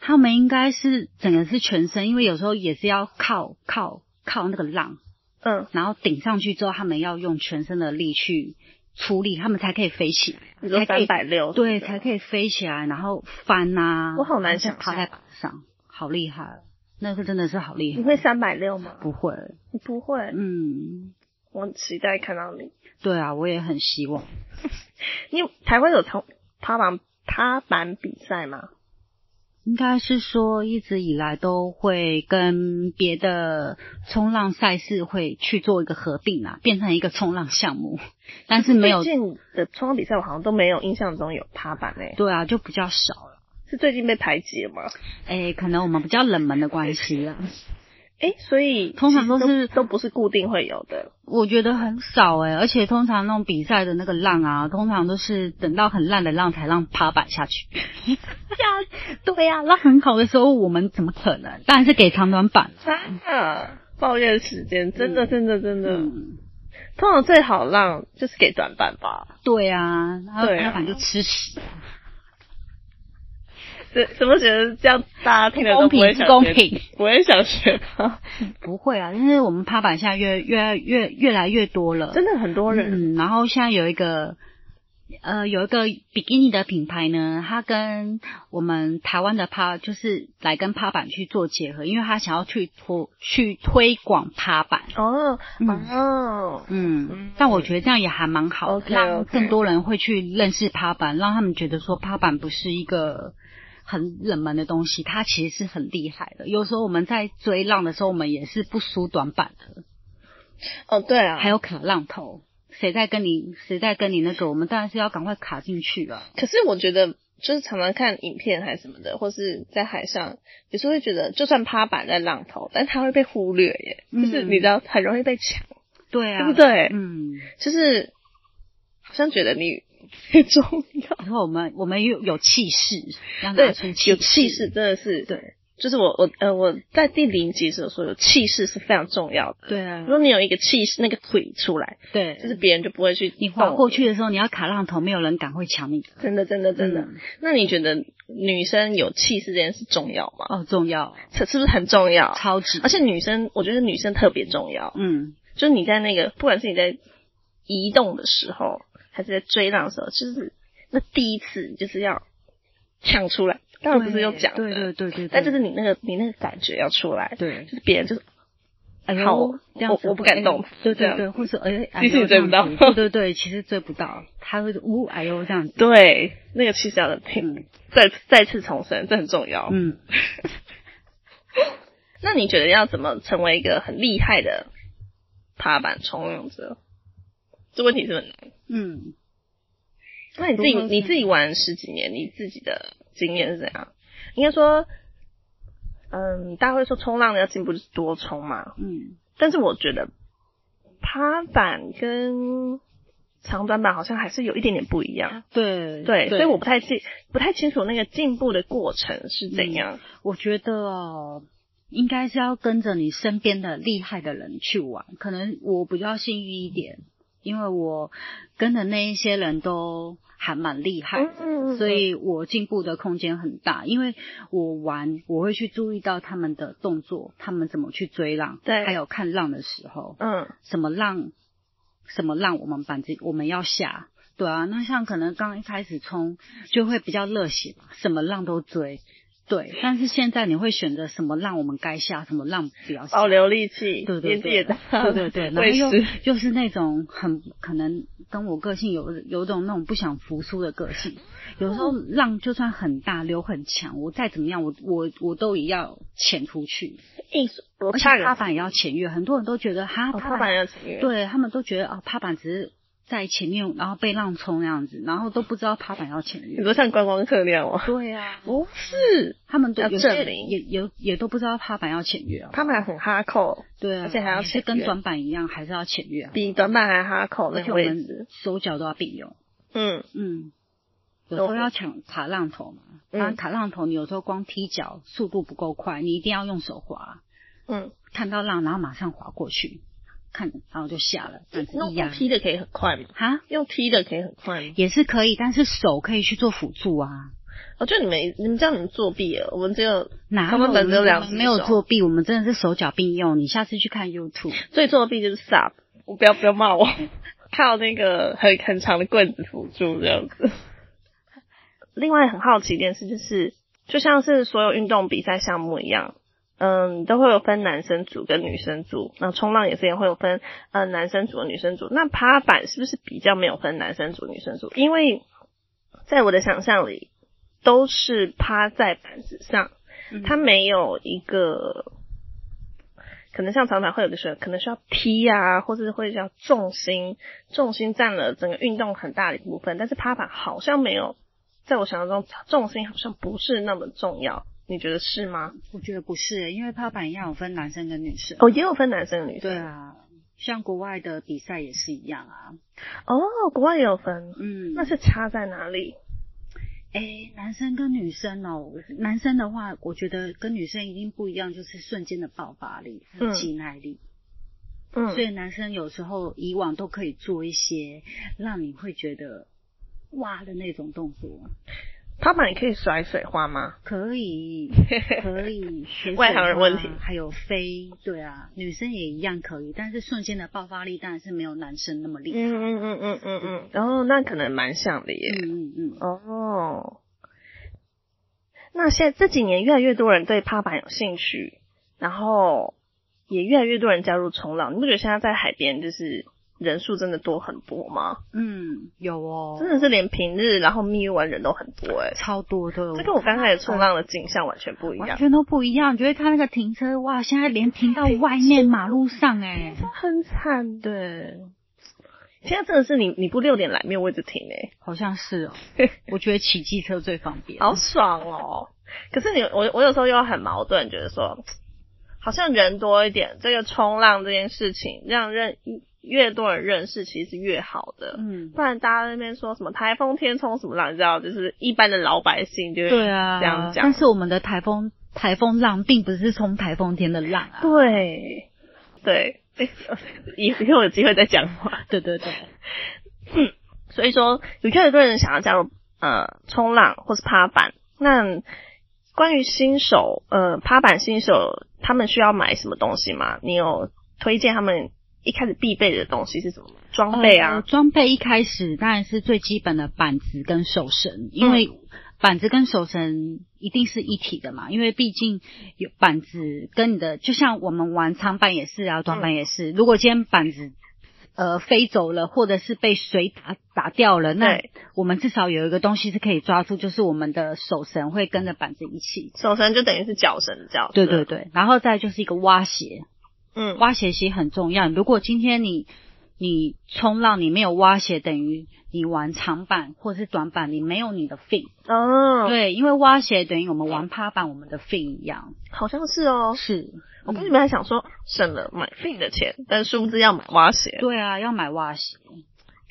[SPEAKER 2] 他们应该是整个是全身，因为有时候也是要靠靠靠那个浪，
[SPEAKER 3] 嗯，
[SPEAKER 2] 然后顶上去之后，他们要用全身的力去出力，他们才可以飞起来，
[SPEAKER 3] 你说
[SPEAKER 2] 才可以
[SPEAKER 3] 三百六，
[SPEAKER 2] 对，才可以飞起来，然后翻呐、
[SPEAKER 3] 我好难想象
[SPEAKER 2] 趴在板上，好厉害，那个真的是好厉害。
[SPEAKER 3] 你会三百六吗？
[SPEAKER 2] 不会？
[SPEAKER 3] 你不会，
[SPEAKER 2] 嗯，
[SPEAKER 3] 我很期待看到你。
[SPEAKER 2] 对啊，我也很希望。[laughs]
[SPEAKER 3] 你有台湾有从趴板趴板比赛吗？
[SPEAKER 2] 应该是说，一直以来都会跟别的冲浪赛事会去做一个合并啊，变成一个冲浪项目，[laughs] 但是没有
[SPEAKER 3] 最近的冲浪比赛，我好像都没有印象中有趴板诶、
[SPEAKER 2] 对啊，就比较少了。
[SPEAKER 3] 是最近被排挤了吗？
[SPEAKER 2] 哎，可能我们比较冷门的关系啊，
[SPEAKER 3] 诶、所以
[SPEAKER 2] 通常都是
[SPEAKER 3] 都不是固定会有的。
[SPEAKER 2] 我觉得很少哎，而且通常那种比赛的那个浪啊，通常都是等到很烂的浪才让趴板下去。呀，[laughs] 对呀、浪很好的时候，我们怎么可能？当然是给长短板。
[SPEAKER 3] 啊，抱怨时间，真的，真的，真的。
[SPEAKER 2] 嗯，
[SPEAKER 3] 通常最好浪就是给短板吧？
[SPEAKER 2] 对啊，然后
[SPEAKER 3] 对啊
[SPEAKER 2] 趴板就吃屎。
[SPEAKER 3] 怎怎么觉得这样大家听
[SPEAKER 2] 得
[SPEAKER 3] 不会
[SPEAKER 2] 平公平？
[SPEAKER 3] 不会想学吧？[laughs]
[SPEAKER 2] 不会啊，因为我们趴板现在越越越越来越多了，
[SPEAKER 3] 真的很多人，
[SPEAKER 2] 嗯，然后现在有一个呃有一个比基尼的品牌呢，它跟我们台湾的趴就是来跟趴板去做结合，因为它想要去推去推广趴板。
[SPEAKER 3] 哦
[SPEAKER 2] 嗯。
[SPEAKER 3] 哦，
[SPEAKER 2] 嗯
[SPEAKER 3] 嗯，
[SPEAKER 2] 但我觉得这样也还蛮好
[SPEAKER 3] OK，
[SPEAKER 2] 让更多人会去认识趴板，让他们觉得说趴板不是一个很冷门的东西，它其实是很厉害的。有时候我们在追浪的时候，我们也是不输短板的。
[SPEAKER 3] 哦对啊，
[SPEAKER 2] 还有卡浪头，谁在跟你谁在跟你那个，我们当然是要赶快卡进去啊。
[SPEAKER 3] 可是我觉得，就是常常看影片还是什么的，或是在海上，有时候会觉得，就算趴板在浪头，但它会被忽略耶，
[SPEAKER 2] 嗯
[SPEAKER 3] 就是你知道，很容易被抢，
[SPEAKER 2] 对啊，
[SPEAKER 3] 对不对
[SPEAKER 2] 嗯，
[SPEAKER 3] 就是好像觉得你很 [laughs] 重要，
[SPEAKER 2] 然后我们我们有有气势，要
[SPEAKER 3] 对
[SPEAKER 2] 拿出，
[SPEAKER 3] 有气势，真的是，
[SPEAKER 2] 对
[SPEAKER 3] 就是我我呃我在第零集的时候说，有气势是非常重要的。
[SPEAKER 2] 对啊
[SPEAKER 3] 如，果你有一个气势，那个腿出来，
[SPEAKER 2] 对，
[SPEAKER 3] 就是别人就不会去
[SPEAKER 2] 你
[SPEAKER 3] 跑
[SPEAKER 2] 过去的时候，你要卡浪头，没有人敢会抢你。
[SPEAKER 3] 真的，真的，真的。
[SPEAKER 2] 嗯
[SPEAKER 3] 那你觉得女生有气势这件事重要吗？
[SPEAKER 2] 哦，重要，
[SPEAKER 3] 是是不是很重要？
[SPEAKER 2] 超级，
[SPEAKER 3] 而且女生，我觉得女生特别重要。
[SPEAKER 2] 嗯，
[SPEAKER 3] 就是你在那个，不管是你在移动的时候，还是在追浪的时候，就是那第一次就是要抢出来。当然不是用讲的，
[SPEAKER 2] 对对对对，
[SPEAKER 3] 但就是你那个你那个感觉要出来，
[SPEAKER 2] 对，
[SPEAKER 3] 就是别人就是
[SPEAKER 2] 哎
[SPEAKER 3] 好
[SPEAKER 2] 呦，这样子
[SPEAKER 3] 我我不敢动
[SPEAKER 2] 哎对对对，或是哎，哎
[SPEAKER 3] 其实追不到 [laughs]
[SPEAKER 2] 对对对，其实追不到，他会呜哎呦这样子，
[SPEAKER 3] 对那个气势要听。
[SPEAKER 2] 嗯
[SPEAKER 3] 再再次重申，这很重要。
[SPEAKER 2] 嗯。[laughs]
[SPEAKER 3] 那你觉得要怎么成为一个很厉害的爬板冲浪者？这问题是很难。
[SPEAKER 2] 嗯，
[SPEAKER 3] 那你自己你自己玩十几年，你自己的经验是怎样？应该说，嗯，大家会说冲浪要进步就是多冲嘛，
[SPEAKER 2] 嗯，
[SPEAKER 3] 但是我觉得趴板跟长短板好像还是有一点点不一样。
[SPEAKER 2] 对
[SPEAKER 3] 对，所以我不太记不太清楚那个进步的过程是怎样。
[SPEAKER 2] 我觉得哦，应该是要跟着你身边的厉害的人去玩。可能我比较幸运一点，因为我跟的那一些人都还蛮厉害所以我进步的空间很大。因为我玩，我会去注意到他们的动作，他们怎么去追浪，
[SPEAKER 3] 对
[SPEAKER 2] 还有看浪的时候，
[SPEAKER 3] 嗯
[SPEAKER 2] 什么浪，什么浪，我们板子我们要下。对啊，那像可能刚一开始冲就会比较热血嘛，什么浪都追。对，但是现在你会选择什么浪我们该下，什么浪不要下。
[SPEAKER 3] 保留力气，
[SPEAKER 2] 对对
[SPEAKER 3] 年纪也
[SPEAKER 2] 对
[SPEAKER 3] 大，
[SPEAKER 2] 对对对，[laughs] 然后又
[SPEAKER 3] 是
[SPEAKER 2] 又是那种很可能跟我个性有有种那种不想服输的个性，有时候浪就算很大，流很强，我再怎么样，我我我都也要潜出去，
[SPEAKER 3] 艺术，我
[SPEAKER 2] 而且
[SPEAKER 3] 差个
[SPEAKER 2] 趴板也要潜越，很多人都觉得哈
[SPEAKER 3] 哦趴板要潜越，
[SPEAKER 2] 对他们都觉得啊，趴板只是在前面，然后被浪冲那样子，然后都不知道趴板要前越。
[SPEAKER 3] 你说像观光客那样吗？
[SPEAKER 2] 对啊，
[SPEAKER 3] 不是，
[SPEAKER 2] 他们都
[SPEAKER 3] 要
[SPEAKER 2] 有些
[SPEAKER 3] 证明
[SPEAKER 2] 也也也都不知道趴板要前越啊。
[SPEAKER 3] 趴板很哈扣，
[SPEAKER 2] 对啊，
[SPEAKER 3] 而且还要
[SPEAKER 2] 也是跟
[SPEAKER 3] 越
[SPEAKER 2] 短板一样，还是要前越啊。
[SPEAKER 3] 比短板还哈扣那个
[SPEAKER 2] 而且我们
[SPEAKER 3] 置。
[SPEAKER 2] 手脚都要并用。
[SPEAKER 3] 嗯，
[SPEAKER 2] 嗯，有时候要抢卡浪头嘛，
[SPEAKER 3] 嗯
[SPEAKER 2] 啊，卡浪头你有时候光踢脚速度不够快，你一定要用手滑，
[SPEAKER 3] 嗯，
[SPEAKER 2] 看到浪然后马上滑过去，看然后就下了，板子一压
[SPEAKER 3] 用踢的可以很快吗？
[SPEAKER 2] 哈
[SPEAKER 3] 用踢的可以很快吗？
[SPEAKER 2] 也是可以，但是手可以去做辅助啊。
[SPEAKER 3] 哦，就你们你们这样你们作弊了，我们只有
[SPEAKER 2] 哪
[SPEAKER 3] 他们
[SPEAKER 2] 有
[SPEAKER 3] 本只有两
[SPEAKER 2] 没有作弊，我们真的是手脚并用。你下次去看 YouTube，
[SPEAKER 3] 最作弊就是 sub，我不要不要骂我，[laughs] 靠那个很很长的棍子辅助这样子。另外很好奇一件事就是，就像是所有运动比赛项目一样，嗯，都会有分男生组跟女生组。那冲浪也是也会有分呃男生组、女生组。那趴板是不是比较没有分男生组、女生组？因为在我的想象里，都是趴在板子上，它没有一个可能像长板会有的时候，可能需要踢啊，或者是会要重心，重心占了整个运动很大的一部分。但是趴板好像没有，在我想象中，重心好像不是那么重要。你觉得是吗？
[SPEAKER 2] 我觉得不是，因为趴板一样有分男生跟女生。
[SPEAKER 3] 哦，也有分男生女生。
[SPEAKER 2] 对啊，像国外的比赛也是一样啊。
[SPEAKER 3] 哦，国外也有分，
[SPEAKER 2] 嗯，
[SPEAKER 3] 那是差在哪里？
[SPEAKER 2] 诶，男生跟女生哦，男生的话，我觉得跟女生一定不一样，就是瞬间的爆发力、还有
[SPEAKER 3] 嗯
[SPEAKER 2] 肌耐力。
[SPEAKER 3] 嗯，
[SPEAKER 2] 所以男生有时候以往都可以做一些让你会觉得哇的那种动作，
[SPEAKER 3] 趴板也可以甩水花吗？
[SPEAKER 2] 可以，[laughs] 可以，
[SPEAKER 3] 外行人问题
[SPEAKER 2] 还有飞，对啊，女生也一样可以，但是瞬间的爆发力当然是没有男生那么厉害。
[SPEAKER 3] 嗯嗯嗯嗯嗯嗯，然后那可能蛮像的耶。
[SPEAKER 2] 嗯嗯嗯，
[SPEAKER 3] 哦，那现在这几年越来越多人对趴板有兴趣，然后也越来越多人加入冲浪。你不觉得现在在海边就是人数真的多很多吗？
[SPEAKER 2] 嗯，有哦，
[SPEAKER 3] 真的是连平日然后蜜月玩人都很多哎、
[SPEAKER 2] 超多的，
[SPEAKER 3] 这跟我刚开始冲浪的景象完全不一样，
[SPEAKER 2] 完全都不一样。你就会看那个停车，哇，现在连停到外面马路上哎、
[SPEAKER 3] 很惨的。现在真的是你你不六点来没有位置停哎、
[SPEAKER 2] 好像是哦。[laughs] 我觉得骑机车最方便。
[SPEAKER 3] 好爽哦！可是你我我有时候又很矛盾，觉得说好像人多一点，这个冲浪这件事情让认越多人认识，其实是越好的。
[SPEAKER 2] 嗯，
[SPEAKER 3] 不然大家在那边说什么台风天冲什么浪，你知道，就是一般的老百姓就会
[SPEAKER 2] 对啊，
[SPEAKER 3] 这样讲。
[SPEAKER 2] 但是我们的台风台风浪并不是冲台风天的浪啊。
[SPEAKER 3] 对对，诶以 [laughs] 以后有机会再讲话。
[SPEAKER 2] 对对对，
[SPEAKER 3] 所以说，有越来越多人想要加入呃冲浪或是趴板。那关于新手呃趴板新手，他们需要买什么东西吗？你有推荐他们一开始必备的东西是什么吗？装备
[SPEAKER 2] 呃
[SPEAKER 3] 啊，
[SPEAKER 2] 装备一开始当然是最基本的板子跟手绳，因为板子跟手绳一定是一体的嘛，因为毕竟有板子跟你的，就像我们玩长板也是啊，短板也是。如果今天板子呃飞走了，或者是被水打打掉了，那我们至少有一个东西是可以抓住，就是我们的手绳会跟着板子一起。
[SPEAKER 3] 手绳就等于是脚绳的角色。
[SPEAKER 2] 对对，对，然后再就是一个蛙鞋，
[SPEAKER 3] 嗯，
[SPEAKER 2] 挖鞋鞋很重要。如果今天你你冲浪你没有挖鞋，等于你玩长板或者是短板，你没有你的 fin。
[SPEAKER 3] 哦，
[SPEAKER 2] 对，因为挖鞋等于我们玩趴板，我们的 fin 一样。
[SPEAKER 3] 好像是哦。
[SPEAKER 2] 是，
[SPEAKER 3] 我跟你们还想说省了买 fin 的钱，但殊不知要买挖鞋。
[SPEAKER 2] 对啊，要买挖鞋。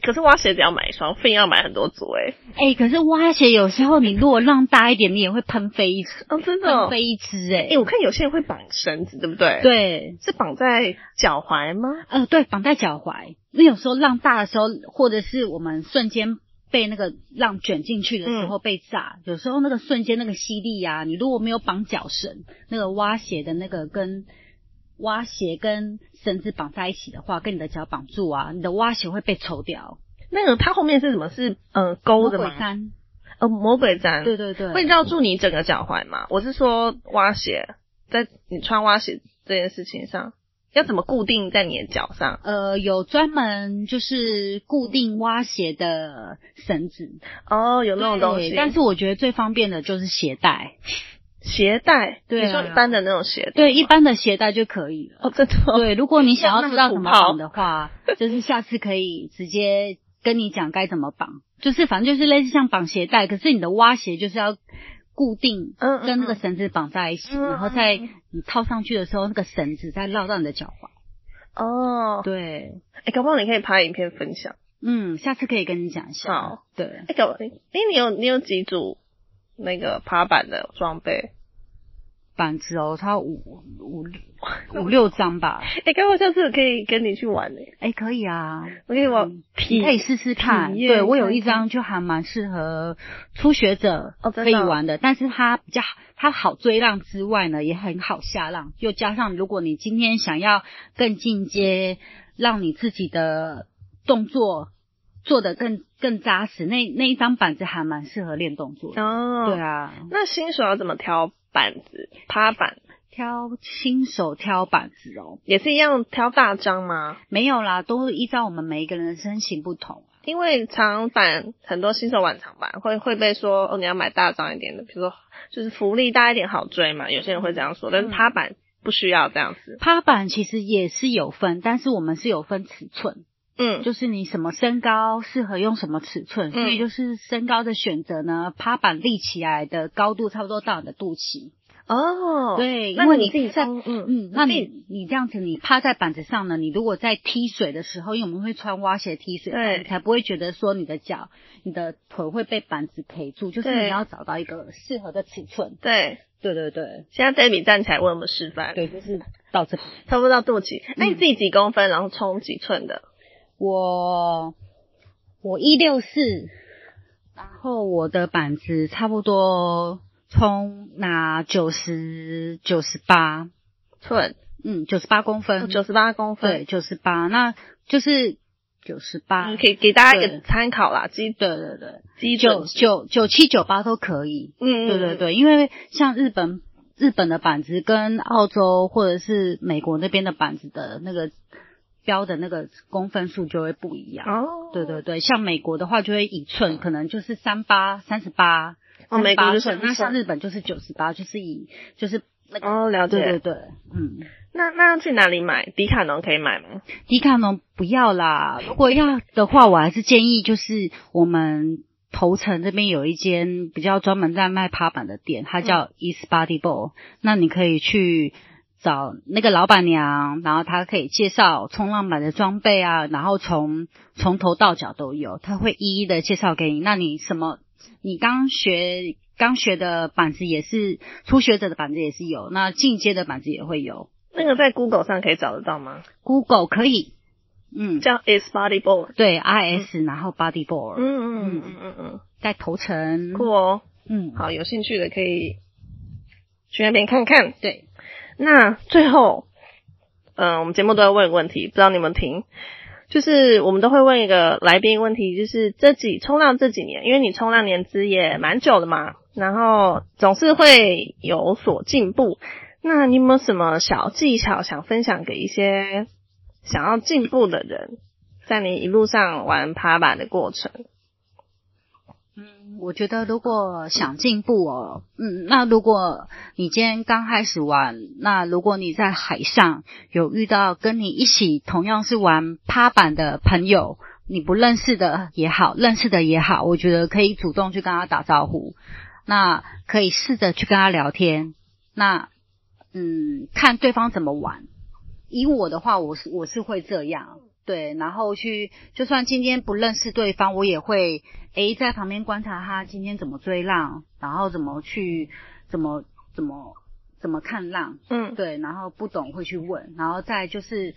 [SPEAKER 3] 可是蛙鞋只要买一双，fin 要买很多组哎。
[SPEAKER 2] 哎，可是蛙鞋有时候你如果浪大一点，你也会喷飞一只。
[SPEAKER 3] 哦，真的
[SPEAKER 2] 喷飞一只哎。
[SPEAKER 3] 哎，我看有些人会绑绳子，对不对？
[SPEAKER 2] 对，
[SPEAKER 3] 是绑在脚踝吗？
[SPEAKER 2] 呃，对，绑在脚踝。那有时候浪大的时候，或者是我们瞬间被那个浪卷进去的时候被炸，有时候那个瞬间那个吸力啊，你如果没有绑脚绳，那个蛙鞋的那个跟蛙鞋跟绳子绑在一起的话，跟你的脚绑住啊，你的蛙鞋会被抽掉。
[SPEAKER 3] 那个它后面是什么？是呃勾的吗？
[SPEAKER 2] 魔鬼毡。
[SPEAKER 3] 呃，魔鬼毡。
[SPEAKER 2] 对对对。
[SPEAKER 3] 会绕住你整个脚踝吗？我是说蛙鞋，在你穿蛙鞋这件事情上，要怎么固定在你的脚上？
[SPEAKER 2] 呃，有专门就是固定蛙鞋的绳子。
[SPEAKER 3] 哦，有那种东西。
[SPEAKER 2] 但是我觉得最方便的就是鞋带。
[SPEAKER 3] 鞋带，
[SPEAKER 2] 对，
[SPEAKER 3] 你说一般的那种鞋带，
[SPEAKER 2] 对，一般的鞋带就可以了。
[SPEAKER 3] 哦，真的。
[SPEAKER 2] 对，如果你想要知道怎么绑的话，就是下次可以直接跟你讲该怎么绑。就是反正就是类似像绑鞋带，可是你的蛙鞋就是要固定，嗯，跟那个绳子绑在一起，然后在你套上去的时候，那个绳子再绕到你的脚
[SPEAKER 3] 踝。哦，
[SPEAKER 2] 对。
[SPEAKER 3] 哎，搞不好你可以拍影片分享。
[SPEAKER 2] 嗯，下次可以跟你讲一下。
[SPEAKER 3] 好，
[SPEAKER 2] 对。
[SPEAKER 3] 哎，搞，哎，你有你有几组？那个爬板的装备，
[SPEAKER 2] 板子哦，它五五 [laughs] 五六张吧。
[SPEAKER 3] 哎，刚好下次可以跟你去玩诶。
[SPEAKER 2] 哎，可以啊，
[SPEAKER 3] 我可以我
[SPEAKER 2] 你可以试试看。对我有一张就还蛮适合初学者可以玩的，但是它比较它好追浪之外呢，也很好下浪。又加上如果你今天想要更进阶，让你自己的动作。做的更更扎实，那那一张板子还蛮适合练动作的。哦，对啊。
[SPEAKER 3] 那新手要怎么挑板子？趴板？
[SPEAKER 2] 挑新手挑板子哦，
[SPEAKER 3] 也是一样挑大张吗？
[SPEAKER 2] 没有啦，都依照我们每一个人的身形不同。
[SPEAKER 3] 因为长板很多新手玩长板会会被说哦，你要买大张一点的，比如说就是浮力大一点好追嘛，有些人会这样说。但是趴板不需要这样子。
[SPEAKER 2] 趴板其实也是有分，但是我们是有分尺寸。
[SPEAKER 3] 嗯，
[SPEAKER 2] 就是你什么身高适合用什么尺寸，所以就是身高的选择呢，趴板立起来的高度差不多到你的肚脐。
[SPEAKER 3] 哦，
[SPEAKER 2] 对，因为你
[SPEAKER 3] 自己在，
[SPEAKER 2] 嗯嗯，那你你这样子，你趴在板子上呢，你如果在踢水的时候，因为我们会穿蛙鞋踢水，
[SPEAKER 3] 对，
[SPEAKER 2] 才不会觉得说你的脚、你的腿会被板子陪住，就是你要找到一个适合的尺寸。
[SPEAKER 3] 对，
[SPEAKER 2] 对对对。
[SPEAKER 3] 现在 Debbie 站起来为我们示范，
[SPEAKER 2] 对，就是到这，[laughs]
[SPEAKER 3] 差不多到肚脐。那你自己几公分，然后冲几寸的？
[SPEAKER 2] 我我一六四，然后我的板子差不多冲拿九十九十八？
[SPEAKER 3] 寸，
[SPEAKER 2] 嗯，九十八公分，
[SPEAKER 3] 九十八公分，
[SPEAKER 2] 对，九十八，那就是九十八，
[SPEAKER 3] 可以给大家一个参考啦，基
[SPEAKER 2] 对对对，
[SPEAKER 3] 基
[SPEAKER 2] 九九九七九八都可以，
[SPEAKER 3] 嗯，
[SPEAKER 2] 对对对，因为像日本日本的板子跟澳洲或者是美国那边的板子的那个。标的那个公分数就会不一样
[SPEAKER 3] 哦，
[SPEAKER 2] 对对对，像美国的话就会一寸，可能就是三八三十八，
[SPEAKER 3] 哦，美国就是
[SPEAKER 2] 那像日本就是九十八，就是以就是那个
[SPEAKER 3] 哦，了解，
[SPEAKER 2] 对对对，嗯，
[SPEAKER 3] 那那要去哪里买？迪卡侬可以买吗？
[SPEAKER 2] 迪卡侬不要啦，如果要的话，我还是建议就是我们头城这边有一间比较专门在卖趴板的店，它叫 East Body Ball，那你可以去。找那个老板娘，然后她可以介绍冲浪板的装备啊，然后从从头到脚都有，她会一一的介绍给你。那你什么？你刚学刚学的板子也是初学者的板子也是有，那进阶的板子也会有。
[SPEAKER 3] 那个在 Google 上可以找得到吗
[SPEAKER 2] ？Google 可以，嗯，
[SPEAKER 3] 叫 Is Body Board，
[SPEAKER 2] 对，I S 然后 Body Board，
[SPEAKER 3] 嗯嗯嗯嗯嗯嗯，
[SPEAKER 2] 在头城，
[SPEAKER 3] 酷哦，
[SPEAKER 2] 嗯，
[SPEAKER 3] 好，有兴趣的可以去那边看看，
[SPEAKER 2] 对。
[SPEAKER 3] 那最后，嗯，我们节目都要问问题，不知道你们听，就是我们都会问一个来宾问题，就是这几冲浪这几年，因为你冲浪年资也蛮久了嘛，然后总是会有所进步。那你有没有什么小技巧想分享给一些想要进步的人，在你一路上玩爬板的过程？
[SPEAKER 2] 嗯，我觉得如果想进步哦，嗯，那如果你今天刚开始玩，那如果你在海上有遇到跟你一起同样是玩趴板的朋友，你不认识的也好，认识的也好，我觉得可以主动去跟他打招呼，那可以试着去跟他聊天，那嗯，看对方怎么玩。以我的话，我是我是会这样。对，然后去，就算今天不认识对方，我也会诶在旁边观察他今天怎么追浪，然后怎么去，怎么怎么怎么看浪，
[SPEAKER 3] 嗯，
[SPEAKER 2] 对，然后不懂会去问，然后再就是，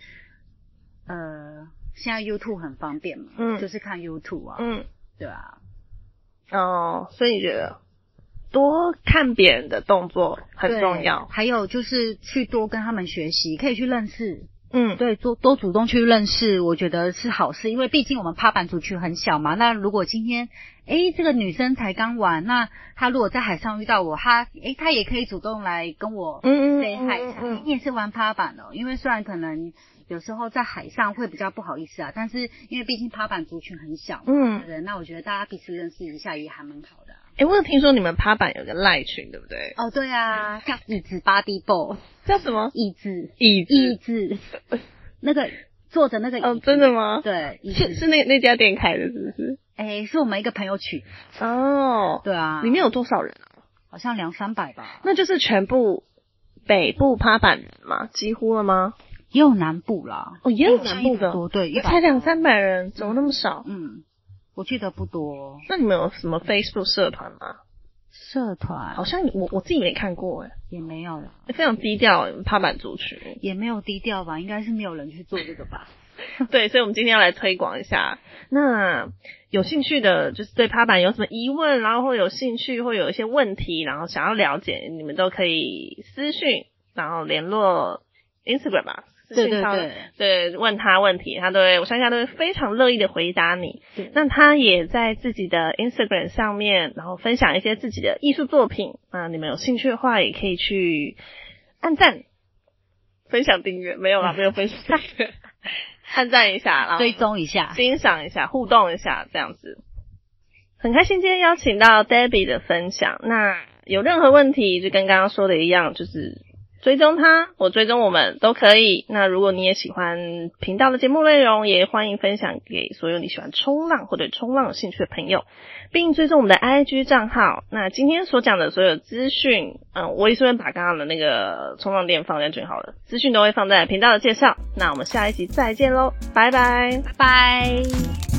[SPEAKER 2] 呃，现在 YouTube 很方便嘛，
[SPEAKER 3] 嗯，
[SPEAKER 2] 就是看 YouTube 啊，
[SPEAKER 3] 嗯，
[SPEAKER 2] 对啊，
[SPEAKER 3] 哦，所以你觉得多看别人的动作很重要，
[SPEAKER 2] 还有就是去多跟他们学习，可以去认识。
[SPEAKER 3] 嗯，
[SPEAKER 2] 对，多多主动去认识，我觉得是好事，因为毕竟我们趴板族群很小嘛。那如果今天，哎，这个女生才刚玩，那她如果在海上遇到我，她，哎，她也可以主动来跟我 say hi，你也是玩趴板的，因为虽然可能有时候在海上会比较不好意思啊，但是因为毕竟趴板族群很小，
[SPEAKER 3] 嗯，
[SPEAKER 2] 对，那我觉得大家彼此认识一下也还蛮好的。
[SPEAKER 3] 哎，我有听说你们趴板有个赖群，对不对？
[SPEAKER 2] 哦，对啊，叫椅子 body ball，
[SPEAKER 3] 叫什么？
[SPEAKER 2] 椅子，
[SPEAKER 3] 椅子，
[SPEAKER 2] 椅子，那个坐着那个
[SPEAKER 3] 哦，真的吗？
[SPEAKER 2] 对，
[SPEAKER 3] 是是那那家店开的，是不是？
[SPEAKER 2] 哎，是我们一个朋友取。
[SPEAKER 3] 哦，
[SPEAKER 2] 对啊，
[SPEAKER 3] 里面有多少人啊？
[SPEAKER 2] 好像两三百吧。
[SPEAKER 3] 那就是全部北部趴板人吗？几乎了吗？
[SPEAKER 2] 也有南部啦。
[SPEAKER 3] 哦，也有南部的，
[SPEAKER 2] 多对，
[SPEAKER 3] 才两三百人，怎么那么少？
[SPEAKER 2] 嗯。我记得不多。
[SPEAKER 3] 那你们有什么 Facebook 社团吗？
[SPEAKER 2] 社团
[SPEAKER 3] 好像我我自己没看过哎，
[SPEAKER 2] 也没有，
[SPEAKER 3] 非常低调，趴板族群
[SPEAKER 2] 也没有低调吧？应该是没有人去做这个吧？[laughs]
[SPEAKER 3] 对，所以我们今天要来推广一下。那有兴趣的，就是对趴板有什么疑问，然后或有兴趣，或有一些问题，然后想要了解，你们都可以私讯，然后联络 Instagram 吧。
[SPEAKER 2] 对对对，
[SPEAKER 3] 对，问他问题，他都会，我相信他都会非常乐意的回答你。那他也在自己的 Instagram 上面，然后分享一些自己的艺术作品。啊你们有兴趣的话，也可以去按赞、分享、订阅。没有啦，[laughs] 没有分享，按赞一下，然后
[SPEAKER 2] 追踪一下，
[SPEAKER 3] 欣赏一下，互动一下，这样子。很开心今天邀请到 Debbie 的分享。那有任何问题，就跟刚刚说的一样，就是。追踪他，我追踪我们都可以。那如果你也喜欢频道的节目内容，也欢迎分享给所有你喜欢冲浪或者冲浪有兴趣的朋友，并追踪我们的 IG 账号。那今天所讲的所有资讯，嗯，我也是会把刚刚的那个冲浪店放在最好的资讯都会放在频道的介绍。那我们下一集再见喽，拜拜，
[SPEAKER 2] 拜拜。